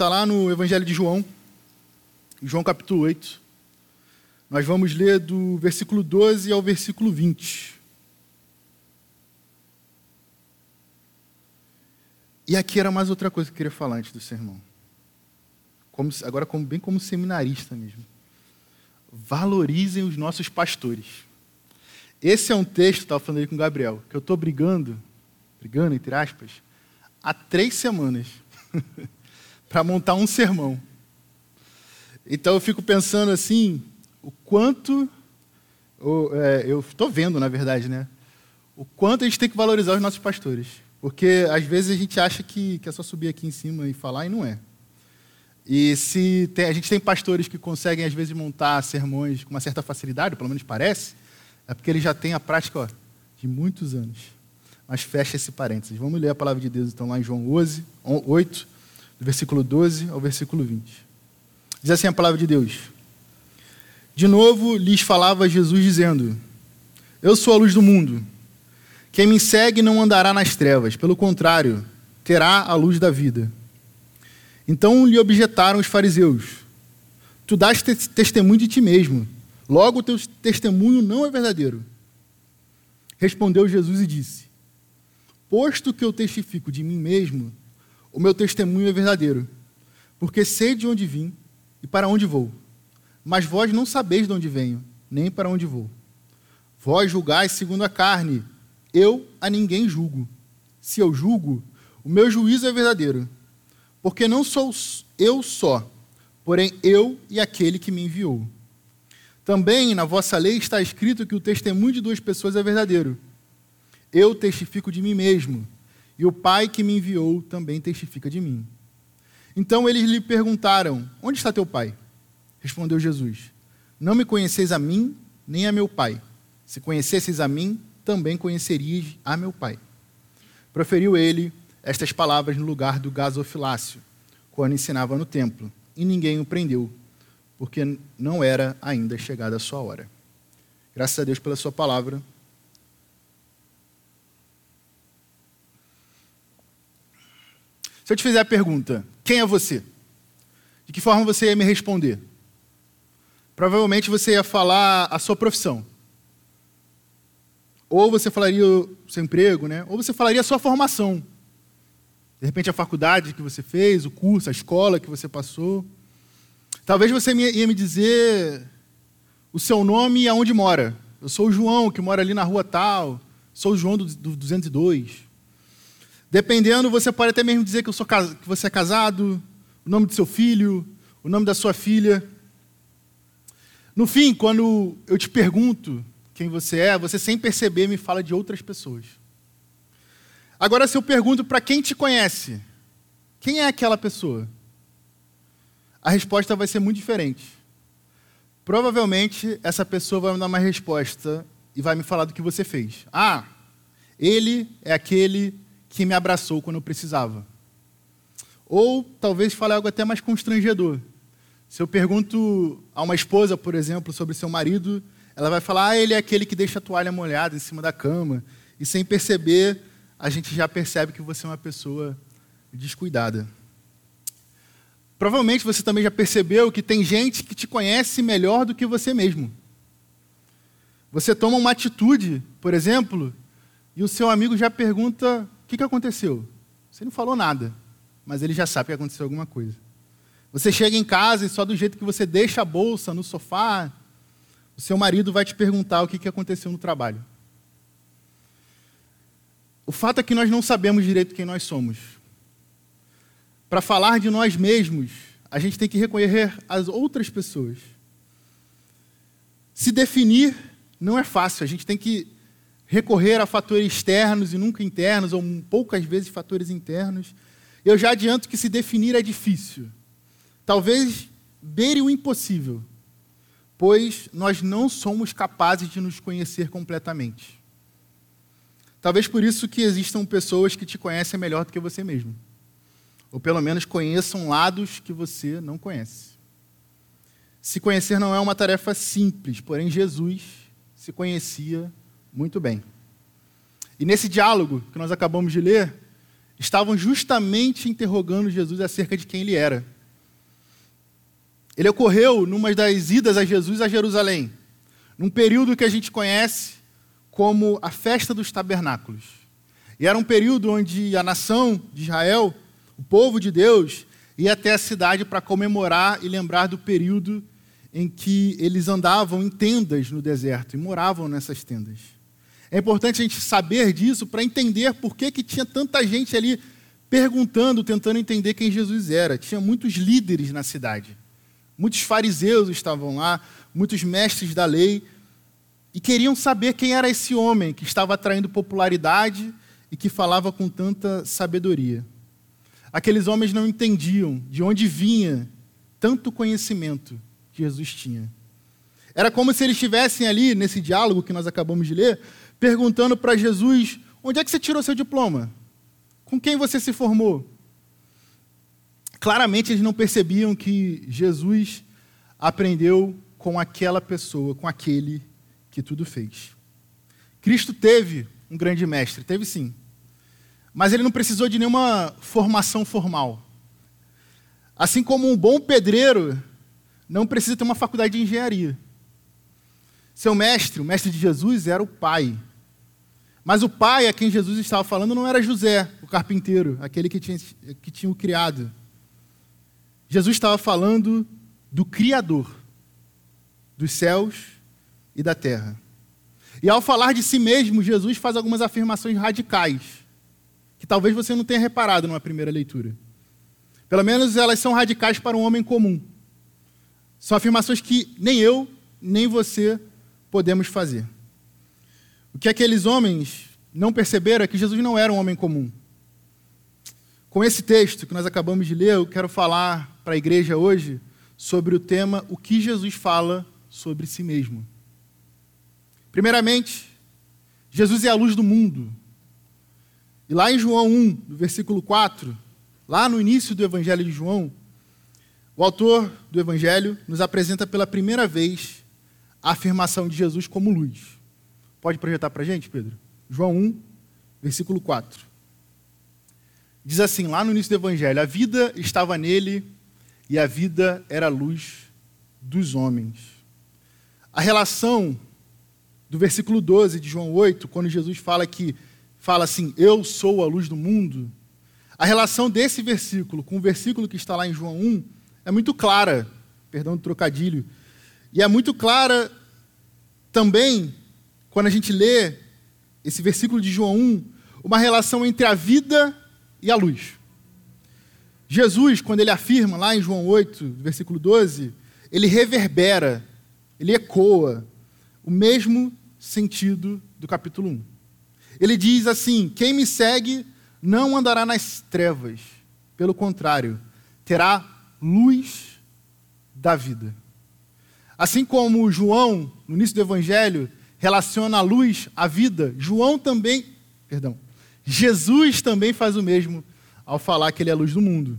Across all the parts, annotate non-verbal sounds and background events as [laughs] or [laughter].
está lá no Evangelho de João, João capítulo 8. Nós vamos ler do versículo 12 ao versículo 20. E aqui era mais outra coisa que eu queria falar antes do sermão. Como, agora, como, bem como seminarista mesmo. Valorizem os nossos pastores. Esse é um texto, estava falando aí com o Gabriel, que eu estou brigando, brigando entre aspas, há três semanas [laughs] para montar um sermão. Então eu fico pensando assim, o quanto. É, eu estou vendo, na verdade, né? O quanto a gente tem que valorizar os nossos pastores. Porque às vezes a gente acha que, que é só subir aqui em cima e falar, e não é. E se tem, a gente tem pastores que conseguem, às vezes, montar sermões com uma certa facilidade, pelo menos parece, é porque eles já têm a prática ó, de muitos anos. Mas fecha esse parênteses. Vamos ler a palavra de Deus, então, lá em João 11, 8, do versículo 12 ao versículo 20. Diz assim a palavra de Deus. De novo lhes falava Jesus, dizendo: Eu sou a luz do mundo. Quem me segue não andará nas trevas, pelo contrário, terá a luz da vida. Então lhe objetaram os fariseus: Tu dás testemunho de ti mesmo, logo o teu testemunho não é verdadeiro. Respondeu Jesus e disse: Posto que eu testifico de mim mesmo, o meu testemunho é verdadeiro, porque sei de onde vim e para onde vou. Mas vós não sabeis de onde venho, nem para onde vou. Vós julgais segundo a carne, eu a ninguém julgo. Se eu julgo, o meu juízo é verdadeiro, porque não sou eu só, porém eu e aquele que me enviou. Também na vossa lei está escrito que o testemunho de duas pessoas é verdadeiro. Eu testifico de mim mesmo e o Pai que me enviou também testifica de mim. Então eles lhe perguntaram: Onde está teu Pai? Respondeu Jesus: Não me conheceis a mim, nem a meu Pai. Se conhecesseis a mim, também conhecerias a meu Pai. Proferiu ele estas palavras no lugar do gasofilácio, quando ensinava no templo, e ninguém o prendeu, porque não era ainda chegada a sua hora. Graças a Deus pela sua palavra. Se eu te fizer a pergunta, quem é você? De que forma você ia me responder? Provavelmente você ia falar a sua profissão. Ou você falaria o seu emprego, né? Ou você falaria a sua formação. De repente a faculdade que você fez, o curso, a escola que você passou. Talvez você ia me dizer o seu nome e aonde mora. Eu sou o João, que mora ali na rua tal. Sou o João do 202. Dependendo, você pode até mesmo dizer que, eu sou, que você é casado, o nome do seu filho, o nome da sua filha. No fim, quando eu te pergunto quem você é, você sem perceber me fala de outras pessoas. Agora, se eu pergunto para quem te conhece, quem é aquela pessoa? A resposta vai ser muito diferente. Provavelmente, essa pessoa vai me dar uma resposta e vai me falar do que você fez. Ah, ele é aquele que me abraçou quando eu precisava. Ou talvez fale algo até mais constrangedor. Se eu pergunto a uma esposa, por exemplo, sobre seu marido, ela vai falar: ah, ele é aquele que deixa a toalha molhada em cima da cama. E sem perceber, a gente já percebe que você é uma pessoa descuidada. Provavelmente você também já percebeu que tem gente que te conhece melhor do que você mesmo. Você toma uma atitude, por exemplo, e o seu amigo já pergunta que, que aconteceu? Você não falou nada, mas ele já sabe que aconteceu alguma coisa. Você chega em casa e só do jeito que você deixa a bolsa no sofá, o seu marido vai te perguntar o que, que aconteceu no trabalho. O fato é que nós não sabemos direito quem nós somos. Para falar de nós mesmos, a gente tem que reconhecer as outras pessoas. Se definir não é fácil, a gente tem que recorrer a fatores externos e nunca internos, ou poucas vezes fatores internos. Eu já adianto que se definir é difícil. Talvez beire o impossível, pois nós não somos capazes de nos conhecer completamente. Talvez por isso que existam pessoas que te conhecem melhor do que você mesmo. Ou pelo menos conheçam lados que você não conhece. Se conhecer não é uma tarefa simples, porém Jesus se conhecia muito bem. E nesse diálogo que nós acabamos de ler, estavam justamente interrogando Jesus acerca de quem ele era. Ele ocorreu numa das idas a Jesus a Jerusalém, num período que a gente conhece como a festa dos tabernáculos. E era um período onde a nação de Israel, o povo de Deus, ia até a cidade para comemorar e lembrar do período em que eles andavam em tendas no deserto e moravam nessas tendas. É importante a gente saber disso para entender por que, que tinha tanta gente ali perguntando, tentando entender quem Jesus era. Tinha muitos líderes na cidade. Muitos fariseus estavam lá, muitos mestres da lei, e queriam saber quem era esse homem que estava atraindo popularidade e que falava com tanta sabedoria. Aqueles homens não entendiam de onde vinha tanto conhecimento que Jesus tinha. Era como se eles estivessem ali, nesse diálogo que nós acabamos de ler, perguntando para Jesus: onde é que você tirou seu diploma? Com quem você se formou? Claramente eles não percebiam que Jesus aprendeu com aquela pessoa, com aquele que tudo fez. Cristo teve um grande mestre, teve sim. Mas ele não precisou de nenhuma formação formal. Assim como um bom pedreiro não precisa ter uma faculdade de engenharia. Seu mestre, o mestre de Jesus, era o pai. Mas o pai a quem Jesus estava falando não era José, o carpinteiro, aquele que tinha, que tinha o criado. Jesus estava falando do Criador dos céus e da terra. E ao falar de si mesmo, Jesus faz algumas afirmações radicais, que talvez você não tenha reparado numa primeira leitura. Pelo menos elas são radicais para um homem comum. São afirmações que nem eu, nem você podemos fazer. O que aqueles homens não perceberam é que Jesus não era um homem comum. Com esse texto que nós acabamos de ler, eu quero falar para a igreja hoje sobre o tema O que Jesus fala sobre si mesmo. Primeiramente, Jesus é a luz do mundo. E lá em João 1, no versículo 4, lá no início do Evangelho de João, o autor do Evangelho nos apresenta pela primeira vez a afirmação de Jesus como luz. Pode projetar para a gente, Pedro? João 1, versículo 4. Diz assim, lá no início do Evangelho: A vida estava nele e a vida era a luz dos homens. A relação do versículo 12 de João 8, quando Jesus fala que fala assim: Eu sou a luz do mundo. A relação desse versículo com o versículo que está lá em João 1 é muito clara, perdão do trocadilho, e é muito clara também quando a gente lê esse versículo de João 1, uma relação entre a vida e a luz. Jesus, quando ele afirma lá em João 8, versículo 12, ele reverbera, ele ecoa o mesmo sentido do capítulo 1. Ele diz assim: Quem me segue não andará nas trevas, pelo contrário, terá luz da vida. Assim como João, no início do evangelho, relaciona a luz à vida, João também, perdão, Jesus também faz o mesmo ao falar que ele é a luz do mundo.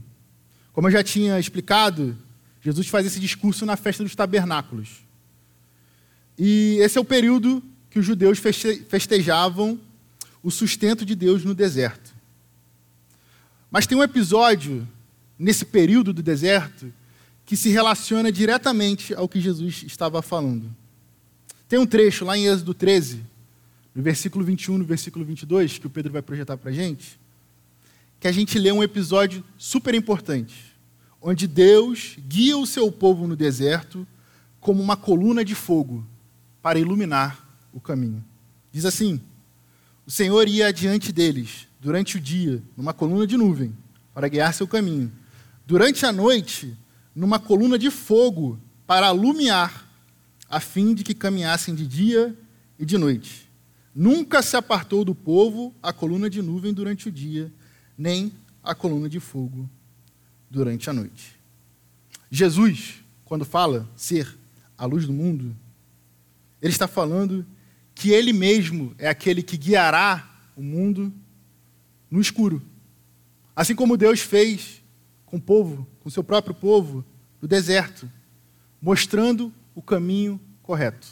Como eu já tinha explicado, Jesus faz esse discurso na festa dos tabernáculos. E esse é o período que os judeus festejavam o sustento de Deus no deserto. Mas tem um episódio nesse período do deserto que se relaciona diretamente ao que Jesus estava falando. Tem um trecho lá em Êxodo 13, no versículo 21 no versículo 22, que o Pedro vai projetar para a gente, que a gente lê um episódio super importante, onde Deus guia o seu povo no deserto como uma coluna de fogo para iluminar o caminho. Diz assim: O Senhor ia adiante deles durante o dia, numa coluna de nuvem, para guiar seu caminho. Durante a noite, numa coluna de fogo, para alumiar a fim de que caminhassem de dia e de noite. Nunca se apartou do povo a coluna de nuvem durante o dia, nem a coluna de fogo durante a noite. Jesus, quando fala ser a luz do mundo, ele está falando que ele mesmo é aquele que guiará o mundo no escuro. Assim como Deus fez com o povo, com o seu próprio povo, no deserto, mostrando o caminho correto.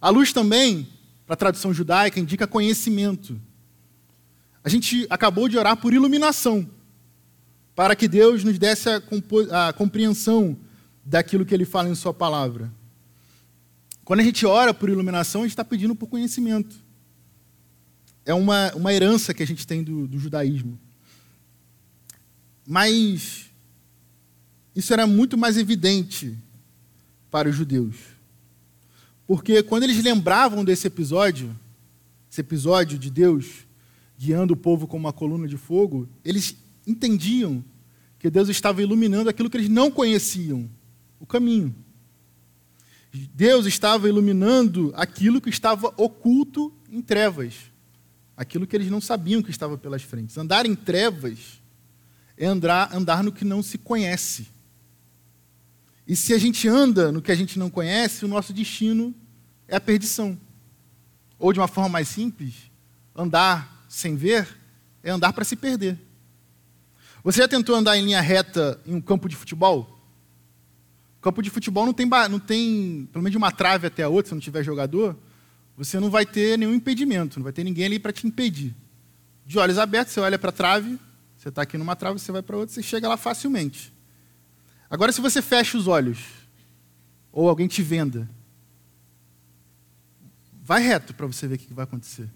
A luz também, para a tradução judaica, indica conhecimento. a gente acabou de orar por iluminação, para que Deus nos desse a, a compreensão daquilo que Ele fala em Sua palavra. Quando a gente ora por iluminação, a gente está pedindo por conhecimento. É uma, uma herança que a gente tem do, do judaísmo. Mas isso era muito mais evidente para os judeus. Porque quando eles lembravam desse episódio, esse episódio de Deus guiando o povo com uma coluna de fogo, eles entendiam que Deus estava iluminando aquilo que eles não conheciam, o caminho. Deus estava iluminando aquilo que estava oculto em trevas, aquilo que eles não sabiam que estava pelas frentes. Andar em trevas é andar, andar no que não se conhece. E se a gente anda no que a gente não conhece, o nosso destino é a perdição. Ou de uma forma mais simples, andar sem ver é andar para se perder. Você já tentou andar em linha reta em um campo de futebol? O campo de futebol não tem, não tem, pelo menos de uma trave até a outra, se não tiver jogador, você não vai ter nenhum impedimento, não vai ter ninguém ali para te impedir. De olhos abertos, você olha para a trave, você está aqui numa trave, você vai para outra, você chega lá facilmente. Agora, se você fecha os olhos, ou alguém te venda, vai reto para você ver o que vai acontecer.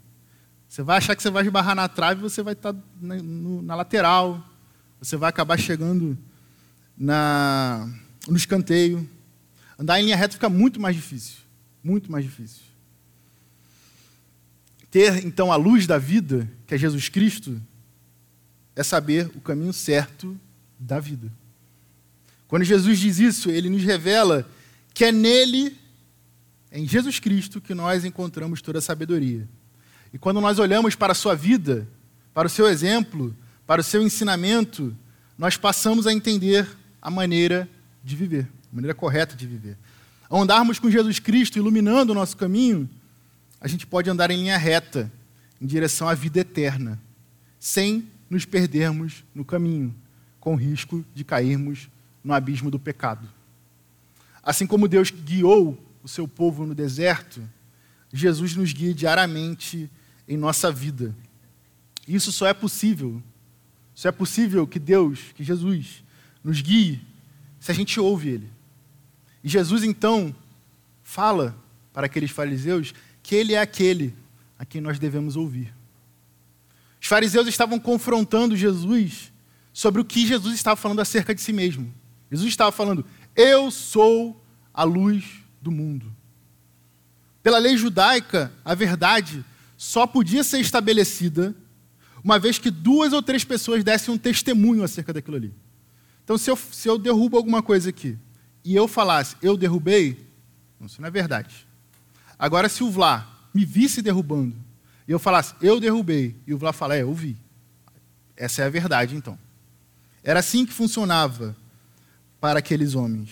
Você vai achar que você vai esbarrar na trave, você vai estar tá na, no, na lateral, você vai acabar chegando na, no escanteio. Andar em linha reta fica muito mais difícil. Muito mais difícil. Ter, então, a luz da vida, que é Jesus Cristo, é saber o caminho certo da vida. Quando Jesus diz isso, ele nos revela que é nele, em Jesus Cristo, que nós encontramos toda a sabedoria. E quando nós olhamos para a sua vida, para o seu exemplo, para o seu ensinamento, nós passamos a entender a maneira de viver, a maneira correta de viver. Ao andarmos com Jesus Cristo iluminando o nosso caminho, a gente pode andar em linha reta, em direção à vida eterna, sem nos perdermos no caminho, com risco de cairmos no abismo do pecado. Assim como Deus guiou o seu povo no deserto, Jesus nos guia diariamente em nossa vida. Isso só é possível, só é possível que Deus, que Jesus, nos guie se a gente ouve Ele. E Jesus então fala para aqueles fariseus que Ele é aquele a quem nós devemos ouvir. Os fariseus estavam confrontando Jesus sobre o que Jesus estava falando acerca de si mesmo. Jesus estava falando: Eu sou a luz do mundo. Pela lei judaica, a verdade só podia ser estabelecida uma vez que duas ou três pessoas dessem um testemunho acerca daquilo ali. Então, se eu, se eu derrubo alguma coisa aqui e eu falasse, eu derrubei, isso não é verdade. Agora, se o Vlá me visse derrubando e eu falasse, eu derrubei, e o Vlá fala, é, eu vi. Essa é a verdade, então. Era assim que funcionava para aqueles homens.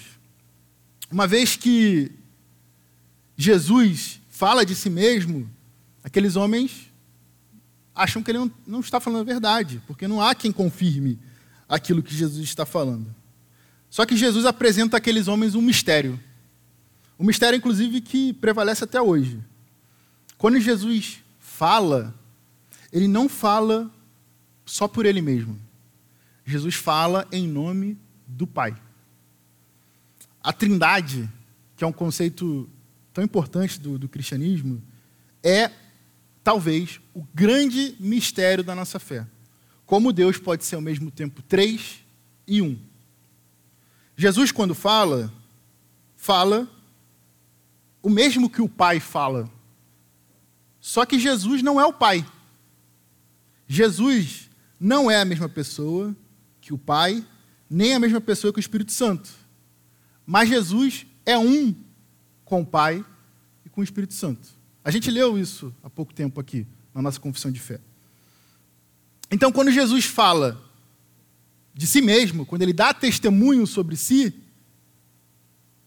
Uma vez que Jesus fala de si mesmo, aqueles homens acham que ele não, não está falando a verdade, porque não há quem confirme aquilo que Jesus está falando. Só que Jesus apresenta àqueles homens um mistério. Um mistério, inclusive, que prevalece até hoje. Quando Jesus fala, ele não fala só por ele mesmo. Jesus fala em nome do Pai. A trindade, que é um conceito tão importante do, do cristianismo, é talvez o grande mistério da nossa fé. Como Deus pode ser ao mesmo tempo três e um. Jesus, quando fala, fala o mesmo que o Pai fala. Só que Jesus não é o Pai. Jesus não é a mesma pessoa que o Pai, nem a mesma pessoa que o Espírito Santo. Mas Jesus é um com o Pai e com o Espírito Santo. A gente leu isso há pouco tempo aqui, na nossa confissão de fé. Então, quando Jesus fala de si mesmo, quando ele dá testemunho sobre si,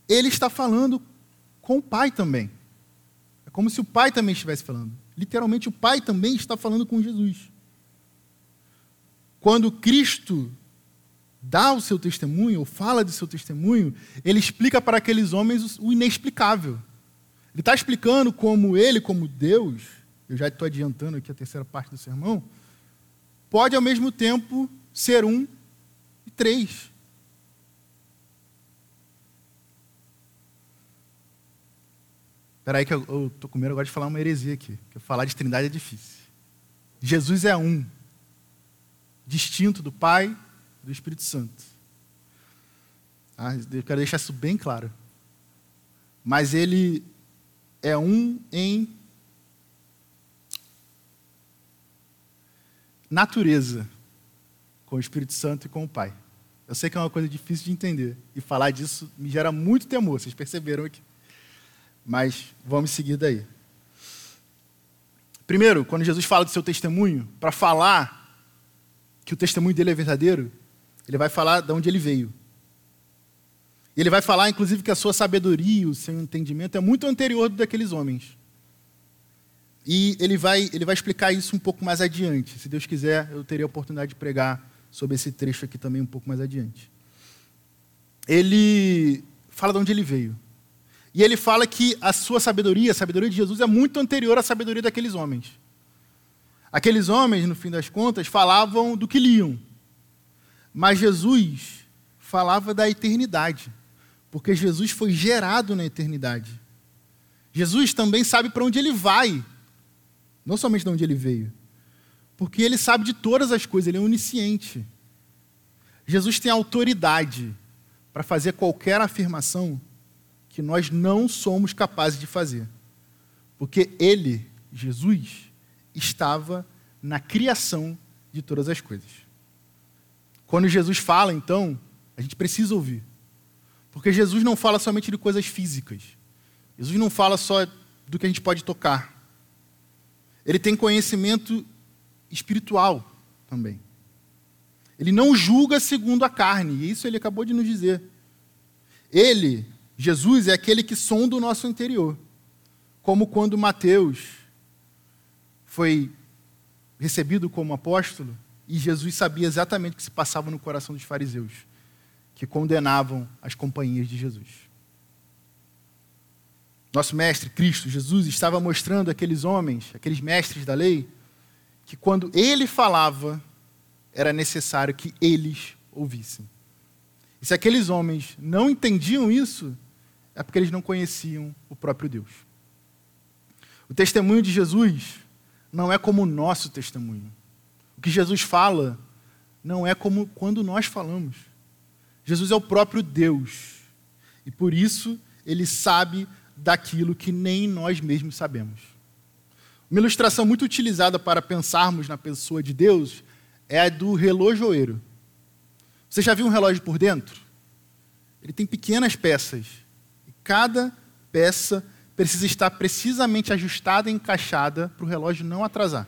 ele está falando com o Pai também. É como se o Pai também estivesse falando. Literalmente, o Pai também está falando com Jesus. Quando Cristo dá o seu testemunho, ou fala do seu testemunho, ele explica para aqueles homens o inexplicável. Ele está explicando como ele, como Deus, eu já estou adiantando aqui a terceira parte do sermão, pode ao mesmo tempo ser um e três. Espera aí que eu estou com medo agora de falar uma heresia aqui. Porque falar de trindade é difícil. Jesus é um, distinto do Pai do Espírito Santo. Ah, eu quero deixar isso bem claro. Mas ele é um em natureza com o Espírito Santo e com o Pai. Eu sei que é uma coisa difícil de entender. E falar disso me gera muito temor, vocês perceberam aqui. Mas vamos seguir daí. Primeiro, quando Jesus fala do seu testemunho, para falar que o testemunho dele é verdadeiro, ele vai falar de onde ele veio. Ele vai falar, inclusive, que a sua sabedoria, o seu entendimento é muito anterior do daqueles homens. E ele vai, ele vai explicar isso um pouco mais adiante. Se Deus quiser, eu teria a oportunidade de pregar sobre esse trecho aqui também um pouco mais adiante. Ele fala de onde ele veio. E ele fala que a sua sabedoria, a sabedoria de Jesus, é muito anterior à sabedoria daqueles homens. Aqueles homens, no fim das contas, falavam do que liam. Mas Jesus falava da eternidade, porque Jesus foi gerado na eternidade. Jesus também sabe para onde ele vai, não somente de onde ele veio, porque ele sabe de todas as coisas, ele é onisciente. Jesus tem autoridade para fazer qualquer afirmação que nós não somos capazes de fazer. Porque ele, Jesus, estava na criação de todas as coisas. Quando Jesus fala, então, a gente precisa ouvir. Porque Jesus não fala somente de coisas físicas. Jesus não fala só do que a gente pode tocar. Ele tem conhecimento espiritual também. Ele não julga segundo a carne, e isso ele acabou de nos dizer. Ele Jesus é aquele que sonda o nosso interior. Como quando Mateus foi recebido como apóstolo e Jesus sabia exatamente o que se passava no coração dos fariseus, que condenavam as companhias de Jesus. Nosso mestre Cristo, Jesus, estava mostrando aqueles homens, aqueles mestres da lei, que quando ele falava, era necessário que eles ouvissem. E se aqueles homens não entendiam isso, é porque eles não conheciam o próprio Deus. O testemunho de Jesus não é como o nosso testemunho. Que Jesus fala não é como quando nós falamos. Jesus é o próprio Deus. E por isso ele sabe daquilo que nem nós mesmos sabemos. Uma ilustração muito utilizada para pensarmos na pessoa de Deus é a do relojoeiro. Você já viu um relógio por dentro? Ele tem pequenas peças Cada peça precisa estar precisamente ajustada e encaixada para o relógio não atrasar.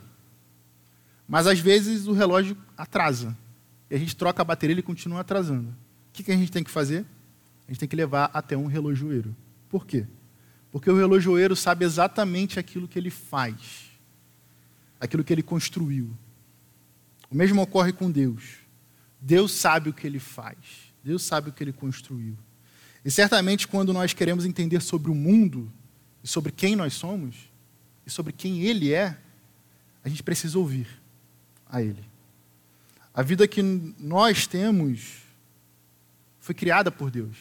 Mas às vezes o relógio atrasa. E a gente troca a bateria e ele continua atrasando. O que, a gente tem que fazer? A gente tem que levar até um relojoeiro. Por quê? Porque o relojoeiro sabe exatamente aquilo que ele faz, aquilo que ele construiu. O mesmo ocorre com Deus. Deus sabe o que ele faz, Deus sabe o que ele construiu. E certamente, quando nós queremos entender sobre o mundo, e sobre quem nós somos, e sobre quem Ele é, a gente precisa ouvir a Ele. A vida que nós temos foi criada por Deus.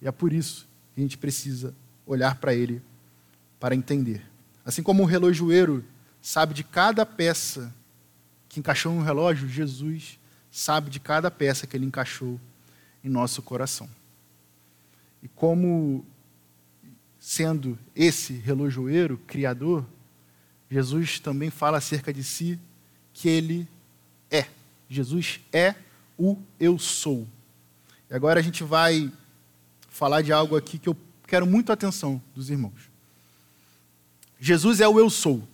E é por isso que a gente precisa olhar para Ele para entender. Assim como o relojoeiro sabe de cada peça que encaixou no relógio, Jesus sabe de cada peça que ele encaixou em nosso coração. E como sendo esse relojoeiro, criador, Jesus também fala acerca de si que ele é. Jesus é o eu sou. E agora a gente vai falar de algo aqui que eu quero muito a atenção dos irmãos. Jesus é o eu sou.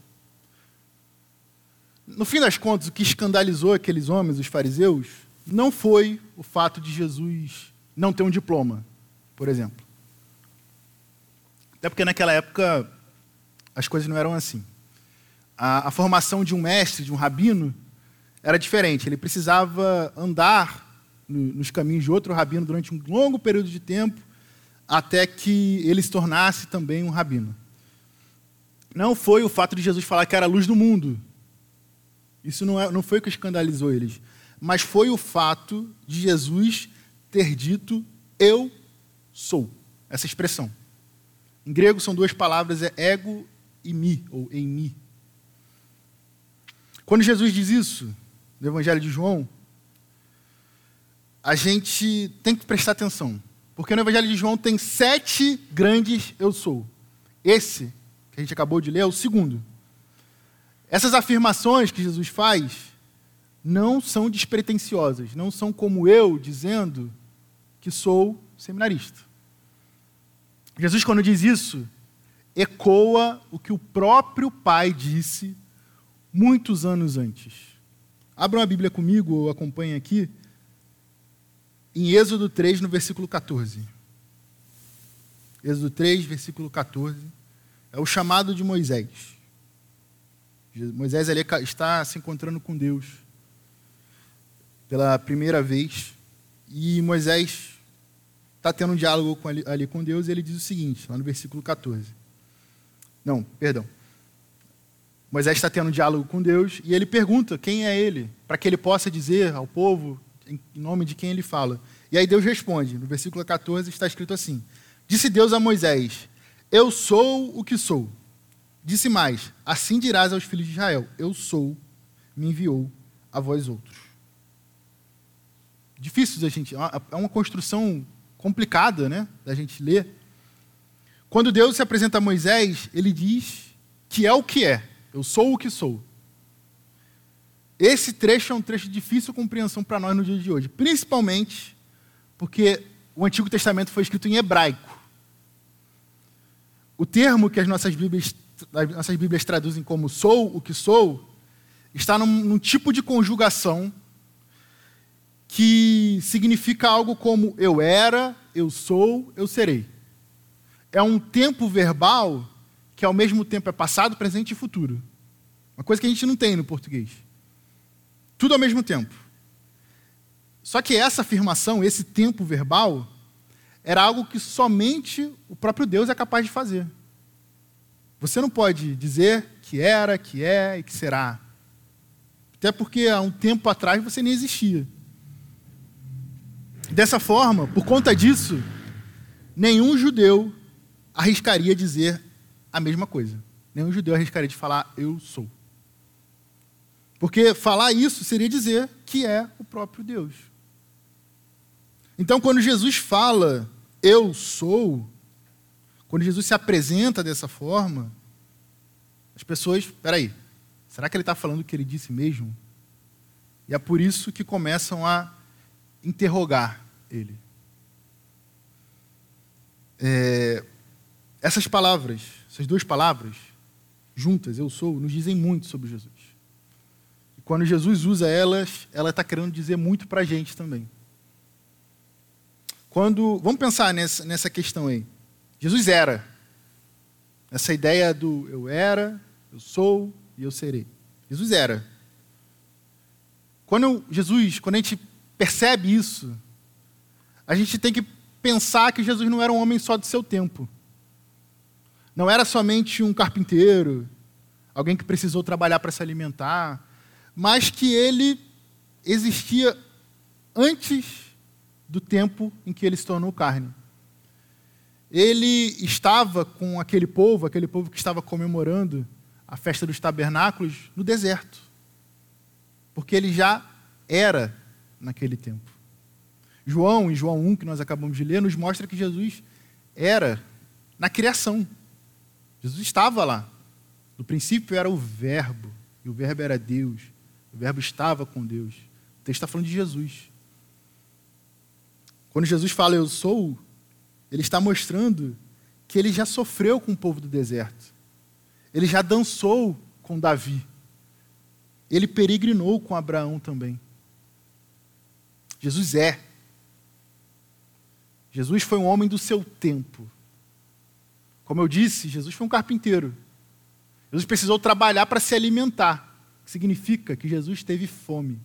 No fim das contas, o que escandalizou aqueles homens, os fariseus, não foi o fato de Jesus não ter um diploma por exemplo. Até porque naquela época as coisas não eram assim. A, a, formação de um mestre, de um rabino, era diferente. Ele precisava andar no, nos caminhos de outro rabino durante um longo período de tempo até que ele se tornasse também um rabino. Não foi o fato de Jesus falar que era a luz do mundo Isso não, é, não foi o que escandalizou eles. Mas foi o fato de Jesus ter dito: Eu sou. Essa expressão. Em grego são duas palavras, é ego e mi, ou em mi. Quando Jesus diz isso, no Evangelho de João, a gente tem que prestar atenção. Porque no Evangelho de João tem sete grandes eu sou. Esse, que a gente acabou de ler, é o segundo. Essas afirmações que Jesus faz não são despretensiosas, não são como eu dizendo que sou seminarista. Jesus, quando diz isso, ecoa o que o próprio Pai disse muitos anos antes. Abram a Bíblia comigo, ou acompanhem aqui, em Êxodo 3, no versículo 14. Êxodo 3, versículo 14. É o chamado de Moisés. Moisés ali está se encontrando com Deus pela primeira vez. E Moisés está tendo um diálogo ali, ali, com Deus e ele diz o seguinte, lá no versículo 14. Não, perdão. Moisés está tendo um diálogo com Deus e ele pergunta quem é ele, para que ele possa dizer ao povo em nome de quem ele fala. E aí Deus responde, no versículo 14 está escrito assim: Disse Deus a Moisés: Eu sou o que sou. Disse mais: Assim dirás aos filhos de Israel: Eu sou, me enviou a vós outros. Difícil da gente, é uma construção complicada, né, da gente ler. Quando Deus se apresenta a Moisés, ele diz que é o que é. Eu sou o que sou. Esse trecho é um trecho de difícil compreensão para nós no dia de hoje, principalmente porque o Antigo Testamento foi escrito em hebraico. O termo que as nossas Bíblias, as nossas Bíblias traduzem como sou o que sou está num, num tipo de conjugação que significa algo como eu era, eu sou, eu serei. É um tempo verbal que ao mesmo tempo é passado, presente e futuro. Uma coisa que a gente não tem no português. Tudo ao mesmo tempo. Só que essa afirmação, esse tempo verbal, era algo que somente o próprio Deus é capaz de fazer. Você não pode dizer que era, que é e que será. Até porque há um tempo atrás você nem existia. Dessa forma, por conta disso, nenhum judeu arriscaria dizer a mesma coisa. Nenhum judeu arriscaria de falar eu sou. Porque falar isso seria dizer que é o próprio Deus. Então, quando Jesus fala eu sou, quando Jesus se apresenta dessa forma, as pessoas, peraí, será que ele está falando o que ele disse mesmo? E é por isso que começam a interrogar ele. É, essas palavras, essas duas palavras, juntas, eu sou, nos dizem muito sobre Jesus. E quando Jesus usa elas, ela está querendo dizer muito para a gente também. Quando, vamos pensar nessa, nessa questão aí. Jesus era. Essa ideia do eu era, eu sou e eu serei. Jesus era. Quando Jesus, quando a gente percebe isso, a gente tem que pensar que Jesus não era um homem só do seu tempo. Não era somente um carpinteiro, alguém que precisou trabalhar para se alimentar, mas que ele existia antes do tempo em que ele se tornou carne. Ele estava com aquele povo, aquele povo que estava comemorando a festa dos tabernáculos, no deserto. Porque ele já era naquele tempo. João, em João 1, que nós acabamos de ler, nos mostra que Jesus era na criação. Jesus estava lá. No princípio era o Verbo, e o Verbo era Deus. O Verbo estava com Deus. O texto está falando de Jesus. Quando Jesus fala eu sou, ele está mostrando que ele já sofreu com o povo do deserto. Ele já dançou com Davi. Ele peregrinou com Abraão também. Jesus é. Jesus foi um homem do seu tempo. Como eu disse, Jesus foi um carpinteiro. Jesus precisou trabalhar para se alimentar, que significa que Jesus teve fome.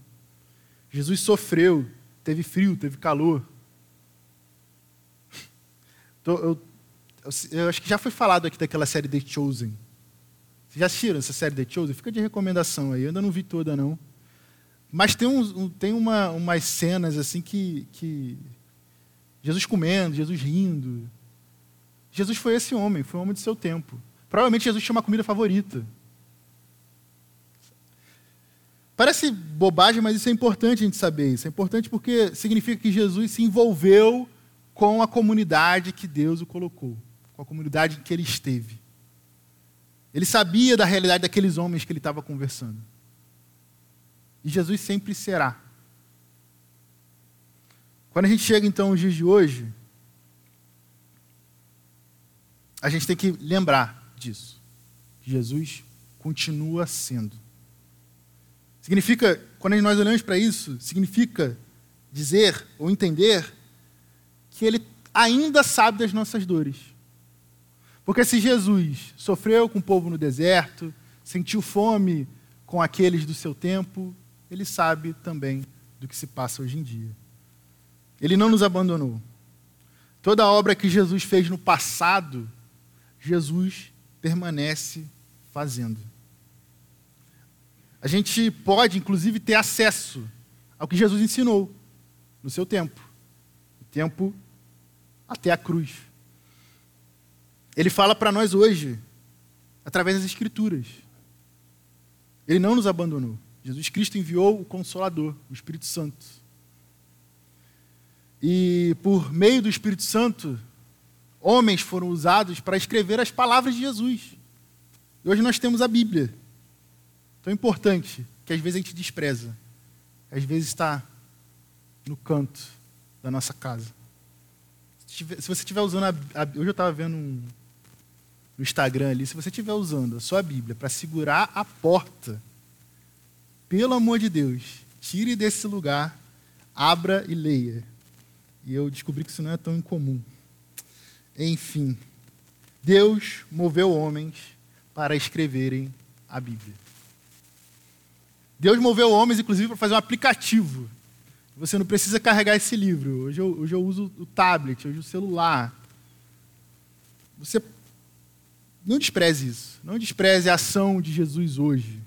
Jesus sofreu, teve frio, teve calor. [laughs] Então, eu, eu, eu, acho que já foi falado aqui daquela série The Chosen. Vocês já assistiram essa série The Chosen? Fica de recomendação aí. Eu ainda não vi toda, não. Mas tem, uns, tem uma, umas cenas assim que, que. Jesus comendo, Jesus rindo. Jesus foi esse homem, foi um homem de seu tempo. Provavelmente Jesus tinha uma comida favorita. Parece bobagem, mas isso é importante a gente saber. Isso é importante porque significa que Jesus se envolveu com a comunidade que Deus o colocou, com a comunidade em que ele esteve. Ele sabia da realidade daqueles homens que ele estava conversando. E Jesus sempre será. Quando a gente chega então aos dias de hoje, a gente tem que lembrar disso. Jesus continua sendo. Significa, quando nós olhamos para isso, significa dizer ou entender que ele ainda sabe das nossas dores. Porque se Jesus sofreu com o povo no deserto, sentiu fome com aqueles do seu tempo, ele sabe também do que se passa hoje em dia. Ele não nos abandonou. Toda a obra que Jesus fez no passado, Jesus permanece fazendo. A gente pode, inclusive, ter acesso ao que Jesus ensinou no seu tempo o tempo até a cruz. Ele fala para nós hoje, através das Escrituras. Ele não nos abandonou. Jesus Cristo enviou o Consolador, o Espírito Santo. E por meio do Espírito Santo, homens foram usados para escrever as palavras de Jesus. E hoje nós temos a Bíblia. Tão importante que às vezes a gente despreza. Às vezes está no canto da nossa casa. Se, você estiver usando a, a, Hoje eu estava vendo um, no Instagram ali. Se você estiver usando a sua Bíblia para segurar a porta pelo amor de Deus, tire desse lugar, abra e leia. E eu descobri que isso não é tão incomum. Enfim, Deus moveu homens para escreverem a Bíblia. Deus moveu homens, inclusive, para fazer um aplicativo. Você não precisa carregar esse livro. Hoje eu, hoje eu uso o tablet, hoje o celular. Você não despreze isso. Não despreze a ação de Jesus hoje.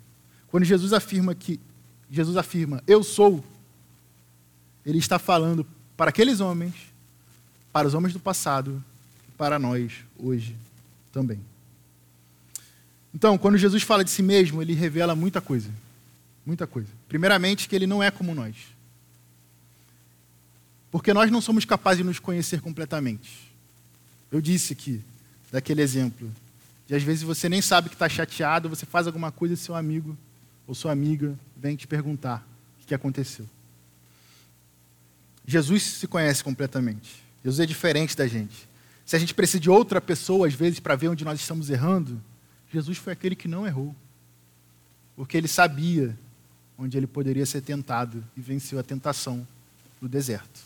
Quando Jesus afirma que Jesus afirma, eu sou, ele está falando para aqueles homens, para os homens do passado, para nós hoje também. Então, quando Jesus fala de si mesmo, ele revela muita coisa. Muita coisa. Primeiramente, que ele não é como nós. Porque nós não somos capazes de nos conhecer completamente. Eu disse aqui, daquele exemplo, de às vezes você nem sabe que está chateado, você faz alguma coisa e seu amigo ou sua amiga vem te perguntar o que aconteceu. Jesus se conhece completamente. Jesus é diferente da gente. Se a gente precisa de outra pessoa, às vezes, para ver onde nós estamos errando, Jesus foi aquele que não errou. Porque ele sabia onde ele poderia ser tentado e venceu a tentação no deserto.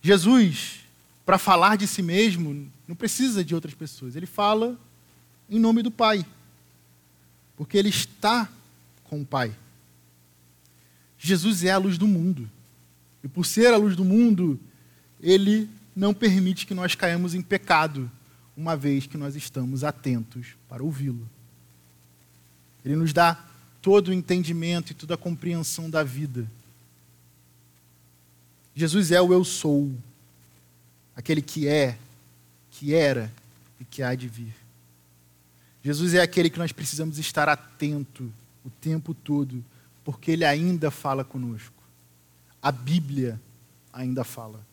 Jesus, para falar de si mesmo, não precisa de outras pessoas. Ele fala em nome do Pai porque ele está com o Pai. Jesus é a luz do mundo. E por ser a luz do mundo, ele não permite que nós caímos em pecado, uma vez que nós estamos atentos para ouvi-lo. Ele nos dá todo o entendimento e toda a compreensão da vida. Jesus é o eu sou, aquele que é, que era e que há de vir. Jesus é aquele que nós precisamos estar atento o tempo todo, porque ele ainda fala conosco. A Bíblia ainda fala.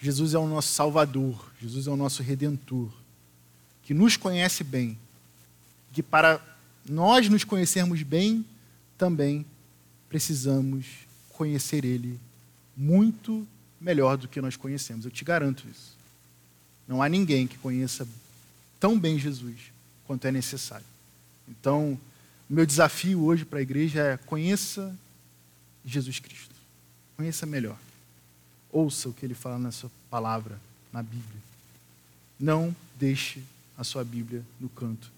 Jesus é o nosso Salvador, Jesus é o nosso Redentor, que nos conhece bem, que para nós nos conhecermos bem, também precisamos conhecer Ele muito melhor do que nós conhecemos. Eu te garanto isso. Não há ninguém que conheça tão bem Jesus quanto é necessário. Então, o meu desafio hoje para a igreja é conheça Jesus Cristo. Conheça melhor. Ouça o que ele fala na sua palavra, na Bíblia. Não deixe a sua Bíblia no canto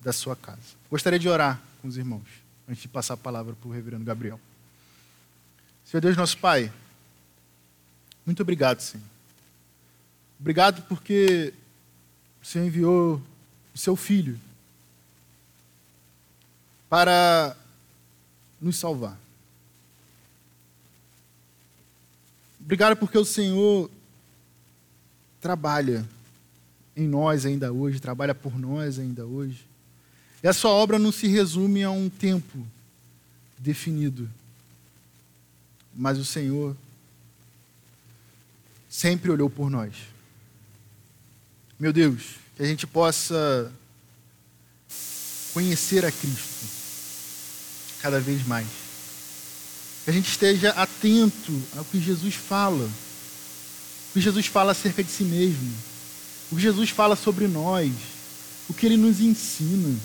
da sua casa. Gostaria de orar com os irmãos, antes de passar a palavra para o reverendo Gabriel. Senhor Deus, nosso Pai, muito obrigado, Senhor. Obrigado porque o Senhor enviou o seu filho, para nos salvar. Obrigado porque o Senhor trabalha em nós ainda hoje, trabalha por nós ainda hoje. E a sua obra não se resume a um tempo definido, mas o Senhor sempre olhou por nós. Meu Deus, que a gente possa conhecer a Cristo cada vez mais. Que a gente esteja atento ao que Jesus fala. O que Jesus fala acerca de si mesmo. O que Jesus fala sobre nós. O que ele nos ensina.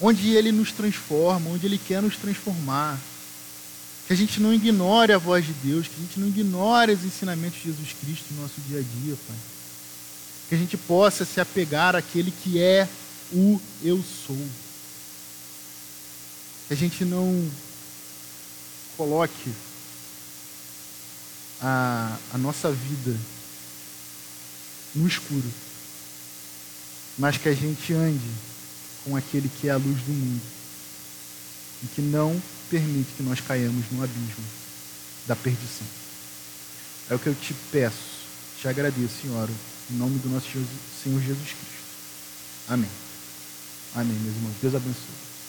Onde ele nos transforma, onde ele quer nos transformar que a gente não ignore a voz de Deus, que a gente não ignore os ensinamentos de Jesus Cristo no nosso dia a dia, Pai. Que a gente possa se apegar àquele que é o eu sou. Que a gente não coloque a, a nossa vida no escuro, mas que a gente ande com aquele que é a luz do mundo e que não permite que nós caiamos no abismo da perdição. É o que eu te peço, te agradeço, Senhor, em nome do nosso Senhor Jesus Cristo. Amém. Amém, meus irmãos. Deus abençoe.